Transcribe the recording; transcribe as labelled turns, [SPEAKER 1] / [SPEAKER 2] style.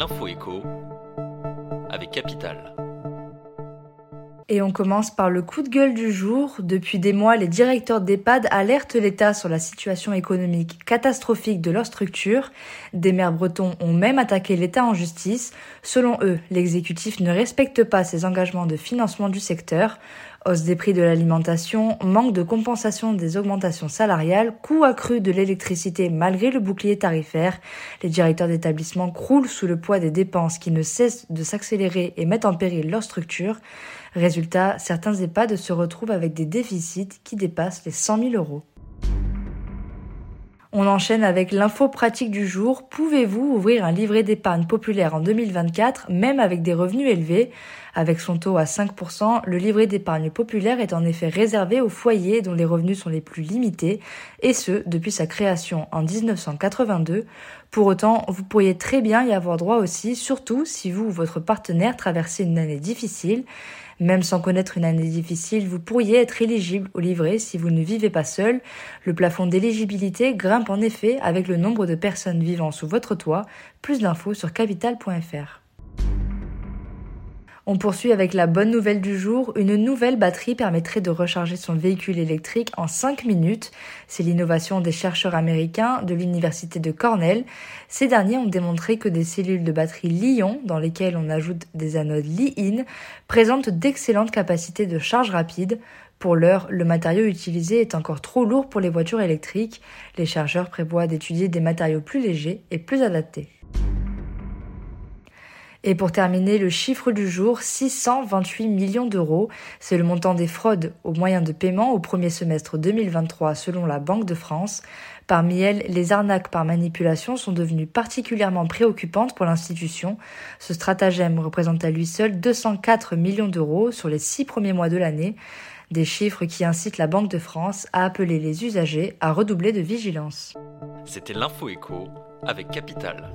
[SPEAKER 1] l'info écho avec Capital.
[SPEAKER 2] Et on commence par le coup de gueule du jour. Depuis des mois, les directeurs d'EHPAD alertent l'État sur la situation économique catastrophique de leur structure. Des maires bretons ont même attaqué l'État en justice. Selon eux, l'exécutif ne respecte pas ses engagements de financement du secteur. Hausse des prix de l'alimentation, manque de compensation des augmentations salariales, coût accru de l'électricité malgré le bouclier tarifaire. Les directeurs d'établissement croulent sous le poids des dépenses qui ne cessent de s'accélérer et mettent en péril leur structure. Résultat, certains EHPAD se retrouvent avec des déficits qui dépassent les 100 000 euros. On enchaîne avec l'info pratique du jour. Pouvez-vous ouvrir un livret d'épargne populaire en 2024, même avec des revenus élevés? Avec son taux à 5%, le livret d'épargne populaire est en effet réservé aux foyers dont les revenus sont les plus limités, et ce, depuis sa création en 1982. Pour autant, vous pourriez très bien y avoir droit aussi, surtout si vous ou votre partenaire traversez une année difficile. Même sans connaître une année difficile, vous pourriez être éligible au livret si vous ne vivez pas seul. Le plafond d'éligibilité grimpe en effet avec le nombre de personnes vivant sous votre toit. Plus d'infos sur capital.fr. On poursuit avec la bonne nouvelle du jour. Une nouvelle batterie permettrait de recharger son véhicule électrique en 5 minutes. C'est l'innovation des chercheurs américains de l'université de Cornell. Ces derniers ont démontré que des cellules de batterie Li-ion, dans lesquelles on ajoute des anodes Li-in, présentent d'excellentes capacités de charge rapide. Pour l'heure, le matériau utilisé est encore trop lourd pour les voitures électriques. Les chercheurs prévoient d'étudier des matériaux plus légers et plus adaptés. Et pour terminer, le chiffre du jour, 628 millions d'euros. C'est le montant des fraudes aux moyens de paiement au premier semestre 2023 selon la Banque de France. Parmi elles, les arnaques par manipulation sont devenues particulièrement préoccupantes pour l'institution. Ce stratagème représente à lui seul 204 millions d'euros sur les six premiers mois de l'année. Des chiffres qui incitent la Banque de France à appeler les usagers à redoubler de vigilance.
[SPEAKER 1] C'était l'info écho avec Capital.